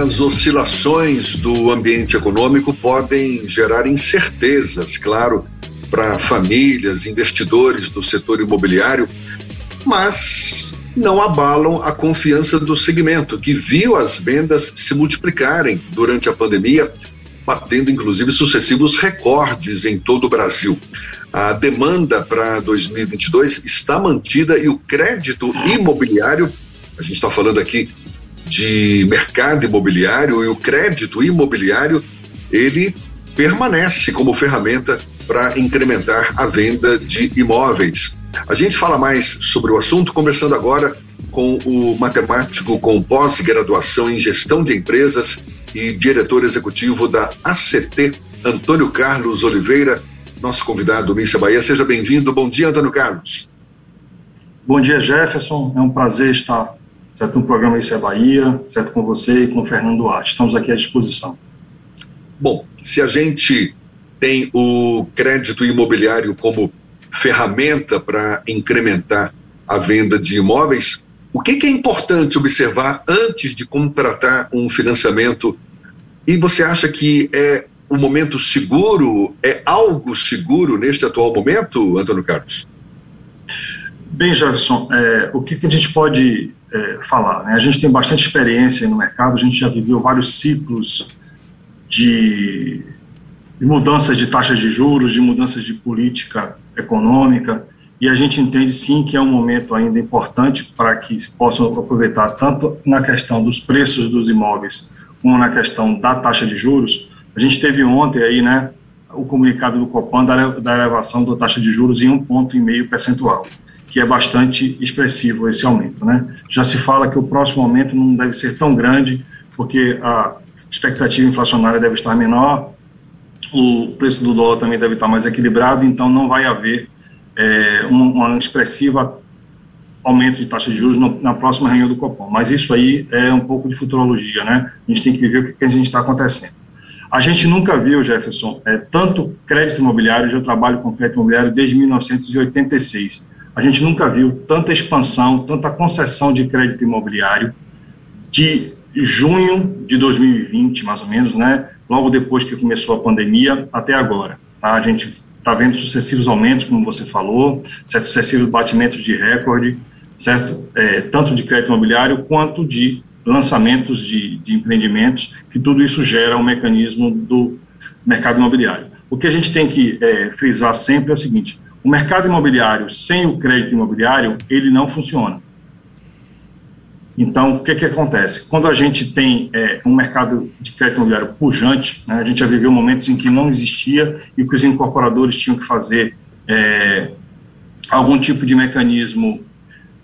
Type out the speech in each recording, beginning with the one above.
As oscilações do ambiente econômico podem gerar incertezas, claro, para famílias, investidores do setor imobiliário, mas não abalam a confiança do segmento, que viu as vendas se multiplicarem durante a pandemia, batendo inclusive sucessivos recordes em todo o Brasil. A demanda para 2022 está mantida e o crédito imobiliário, a gente está falando aqui de mercado imobiliário e o crédito imobiliário, ele permanece como ferramenta para incrementar a venda de imóveis. A gente fala mais sobre o assunto conversando agora com o matemático com pós-graduação em gestão de empresas e diretor executivo da ACT, Antônio Carlos Oliveira, nosso convidado Mícia Bahia. Seja bem-vindo. Bom dia, Antônio Carlos. Bom dia, Jefferson. É um prazer estar certo, no programa Isso é Bahia, certo, com você e com o Fernando Duarte. Estamos aqui à disposição. Bom, se a gente tem o crédito imobiliário como ferramenta para incrementar a venda de imóveis, o que, que, é importante observar antes de contratar um financiamento? E você acha que é um momento seguro, é algo seguro neste atual momento, Antônio Carlos? Bem, Jefferson, é, o que, que, a gente pode é, falar? Né? A gente tem bastante experiência no mercado, a gente já viveu vários ciclos de de mudanças de taxas de juros, de mudanças de política econômica, e a gente entende sim que é um momento ainda importante para que se possam aproveitar tanto na questão dos preços dos imóveis como na questão da taxa de juros. A gente teve ontem aí, né, o comunicado do Copan da, elevação da taxa de juros em um ponto e meio percentual, que é bastante expressivo esse aumento, né? Já se fala que o próximo aumento não deve ser tão grande, porque a expectativa inflacionária deve estar menor, o preço do dólar também deve estar mais equilibrado, então não vai haver é, uma, uma expressiva aumento de taxa de juros no, na próxima reunião do Copom. Mas isso aí é um pouco de futurologia, né? A gente tem que ver o que, que a gente está acontecendo. A gente nunca viu, Jefferson, é, tanto crédito imobiliário, eu trabalho com crédito imobiliário desde 1986. A gente nunca viu tanta expansão, tanta concessão de crédito imobiliário de junho de 2020, mais ou menos, né? logo depois que começou a pandemia até agora. Tá? A gente está vendo sucessivos aumentos, como você falou, sucessivos batimentos de recorde, certo? É, tanto de crédito imobiliário quanto de lançamentos de, de empreendimentos, que tudo isso gera um mecanismo do mercado imobiliário. O que a gente tem que é, frisar sempre é o seguinte: o mercado imobiliário sem o crédito imobiliário ele não funciona. Então, o que, que acontece? Quando a gente tem é, um mercado de crédito imobiliário pujante, né, a gente já viveu momentos em que não existia e que os incorporadores tinham que fazer é, algum tipo de mecanismo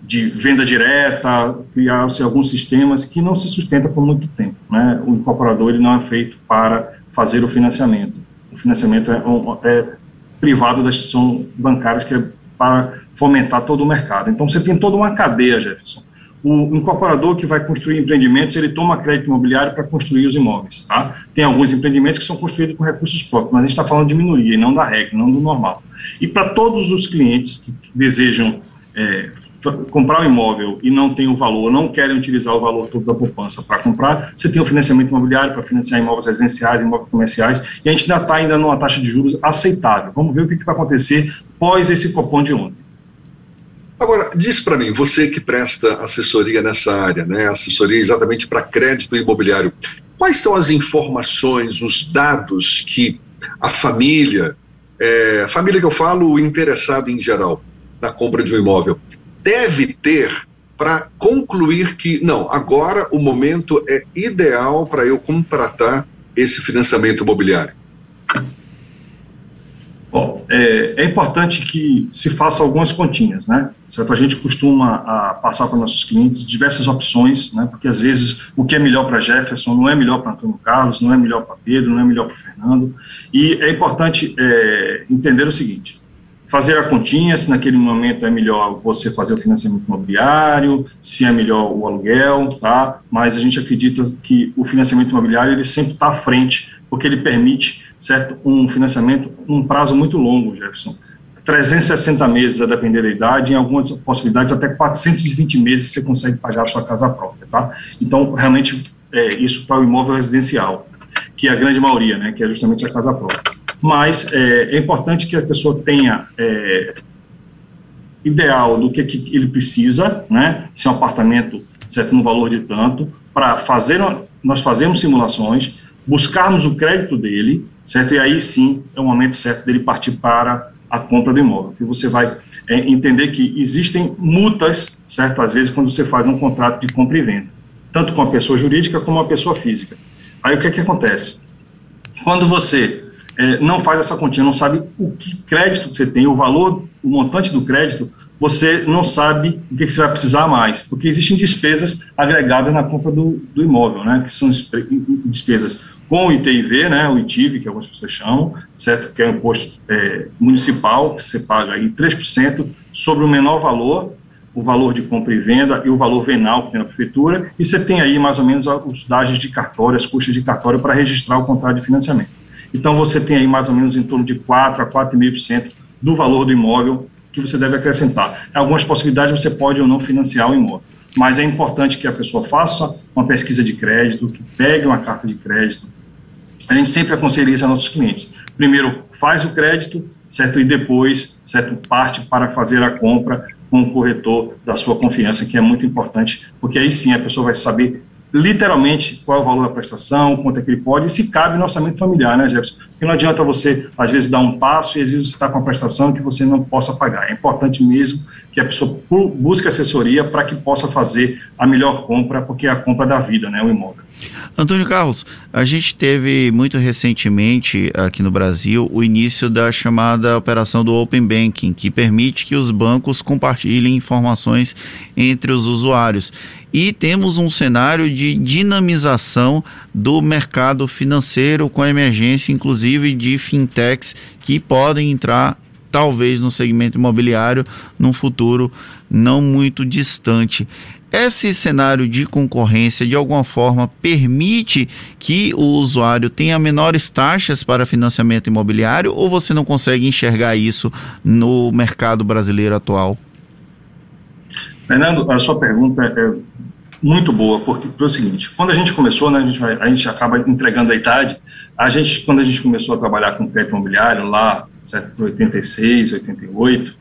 de venda direta, criar-se alguns sistemas que não se sustenta por muito tempo. Né? O incorporador ele não é feito para fazer o financiamento. O financiamento é, é privado das instituições bancárias que é para fomentar todo o mercado. Então, você tem toda uma cadeia, Jefferson, o incorporador que vai construir empreendimentos, ele toma crédito imobiliário para construir os imóveis, tá? Tem alguns empreendimentos que são construídos com recursos próprios, mas a gente está falando de minoria, não da regra, não do normal. E para todos os clientes que desejam é, comprar um imóvel e não tem o valor, não querem utilizar o valor todo da poupança para comprar, você tem o financiamento imobiliário para financiar imóveis residenciais, imóveis comerciais, e a gente ainda está ainda numa taxa de juros aceitável. Vamos ver o que, que vai acontecer pós esse copom de ontem. Agora, diz para mim, você que presta assessoria nessa área, né, assessoria exatamente para crédito imobiliário, quais são as informações, os dados que a família, é, família que eu falo, o interessado em geral na compra de um imóvel, deve ter para concluir que, não, agora o momento é ideal para eu contratar esse financiamento imobiliário? Bom, é, é, importante que se faça algumas continhas, né? Certo? A gente costuma a, passar para nossos clientes diversas opções, né? Porque às vezes o que é melhor para Jefferson não é melhor para Antônio Carlos, não é melhor para Pedro, não é melhor para Fernando. E é importante é, entender o seguinte: fazer a continha, se naquele momento é melhor você fazer o financiamento imobiliário, se é melhor o aluguel, tá? Mas a gente acredita que o financiamento imobiliário ele sempre está à frente, porque ele permite certo? Um financiamento num prazo muito longo, Jefferson. 360 meses, a depender da idade, em algumas possibilidades até 420 meses você consegue pagar a sua casa própria, tá? Então, realmente é, isso para o imóvel residencial, que é a grande maioria, né, que é justamente a casa própria. Mas é, é importante que a pessoa tenha é, ideal do que, que ele precisa, né, se é um apartamento certo no valor de tanto, para fazer nós fazemos simulações, buscarmos o crédito dele, certo? E aí sim é o momento certo dele partir para a compra do imóvel, que você vai é, entender que existem multas, certo? Às vezes quando você faz um contrato de compra e venda, tanto com a pessoa jurídica como a pessoa física. Aí o que é que acontece? Quando você é, não faz essa continha, não sabe o que crédito que você tem, o valor, o montante do crédito, você não sabe o que, você vai precisar mais, porque existem despesas agregadas na compra do, do imóvel, né, que são despesas com o ITIV, né, o ITIV, que algumas pessoas chamam, certo, que é um imposto é, municipal, que você paga aí 3% sobre o menor valor, o valor de compra e venda e o valor venal que tem na prefeitura, e você tem aí mais ou menos os dados de cartório, as custas de cartório para registrar o contrato de financiamento. Então você tem aí mais ou menos em torno de 4 a 4,5% do valor do imóvel que você deve acrescentar. Algumas possibilidades você pode ou não financiar o imóvel, mas é importante que a pessoa faça uma pesquisa de crédito, que pegue uma carta de crédito. A gente sempre aconselha isso a nossos clientes. Primeiro, faz o crédito, certo? E depois, certo, parte para fazer a compra com o corretor da sua confiança, que é muito importante, porque aí sim a pessoa vai saber literalmente qual é o valor da prestação, quanto é que ele pode, e se cabe no orçamento familiar, né, Jefferson? Porque não adianta você, às vezes, dar um passo e às vezes está com uma prestação que você não possa pagar. É importante mesmo que a pessoa busque assessoria para que possa fazer a melhor compra, porque é a compra da vida, né, o imóvel. Antônio Carlos, a gente teve muito recentemente aqui no Brasil o início da chamada operação do Open Banking, que permite que os bancos compartilhem informações entre os usuários. E temos um cenário de dinamização do mercado financeiro com a emergência, inclusive, de fintechs que podem entrar talvez no segmento imobiliário num futuro não muito distante. Esse cenário de concorrência, de alguma forma, permite que o usuário tenha menores taxas para financiamento imobiliário ou você não consegue enxergar isso no mercado brasileiro atual? Fernando, a sua pergunta é muito boa, porque é o seguinte, quando a gente começou, né, a, gente vai, a gente acaba entregando a idade, a gente, quando a gente começou a trabalhar com crédito imobiliário, lá, certo, 86, 88,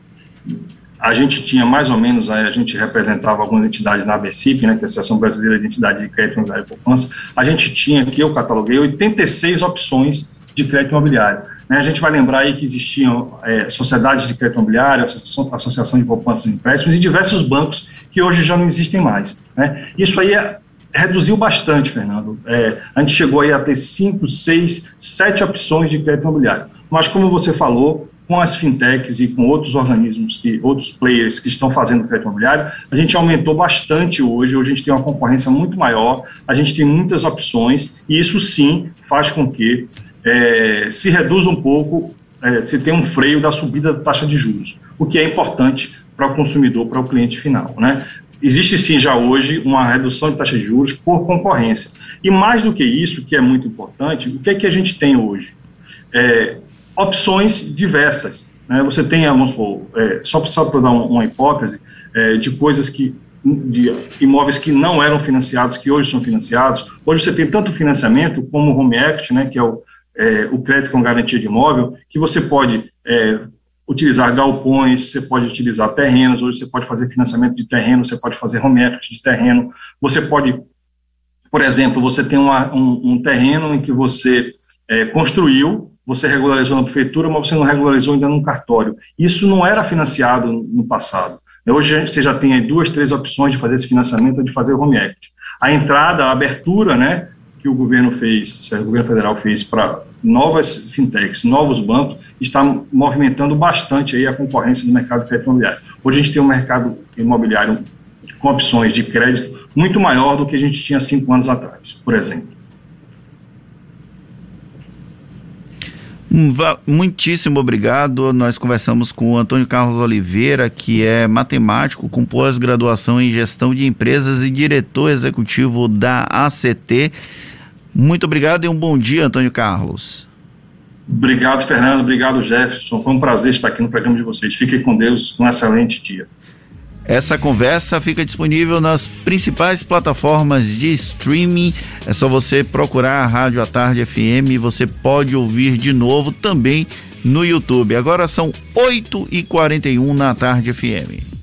a gente tinha mais ou menos, a gente representava algumas entidades na ABCIP, né, que é a Associação Brasileira de Entidade de Crédito Imobiliário e Poupança, a gente tinha aqui, eu cataloguei, 86 opções de crédito imobiliário. Né, a gente vai lembrar aí que existiam é, sociedades de crédito imobiliário, associação, associação de poupanças e empréstimos e diversos bancos que hoje já não existem mais. Né? Isso aí é, reduziu bastante, Fernando. É, a gente chegou aí a ter cinco, seis, sete opções de crédito imobiliário. Mas como você falou, com as fintechs e com outros organismos, que outros players que estão fazendo crédito imobiliário, a gente aumentou bastante hoje. Hoje a gente tem uma concorrência muito maior, a gente tem muitas opções e isso sim faz com que é, se reduza um pouco, é, se tenha um freio da subida da taxa de juros, o que é importante para o consumidor, para o cliente final. Né? Existe sim já hoje uma redução de taxa de juros por concorrência. E mais do que isso, que é muito importante, o que é que a gente tem hoje? É, opções diversas. Né? Você tem, vamos supor, é, só para dar uma hipótese, é, de coisas que de imóveis que não eram financiados, que hoje são financiados. Hoje você tem tanto financiamento como o Home Equity, né, que é o, é, o crédito com garantia de imóvel, que você pode é, utilizar galpões, você pode utilizar terrenos, hoje você pode fazer financiamento de terreno, você pode fazer home equity de terreno, você pode, por exemplo, você tem uma, um, um, terreno em que você é, construiu, você regularizou na prefeitura, mas você não regularizou ainda no cartório. Isso não era financiado no passado. Hoje você já tem duas, três opções de fazer esse financiamento, de fazer home equity. A entrada, a abertura, né, que o governo fez, o governo federal fez para novas fintechs, novos bancos, está movimentando bastante aí a concorrência do mercado crédito imobiliário. Hoje a gente tem um mercado imobiliário com opções de crédito muito maior do que a gente tinha cinco anos atrás, por exemplo. Muitíssimo obrigado. Nós conversamos com o Antônio Carlos Oliveira, que é matemático com pós-graduação em gestão de empresas e diretor executivo da ACT. Muito obrigado e um bom dia, Antônio Carlos. Obrigado, Fernando. Obrigado, Jefferson. Foi um prazer estar aqui no programa de vocês. Fiquem com Deus. Um excelente dia. Essa conversa fica disponível nas principais plataformas de streaming. É só você procurar a Rádio à Tarde FM. Você pode ouvir de novo também no YouTube. Agora são 8h41 na Tarde FM.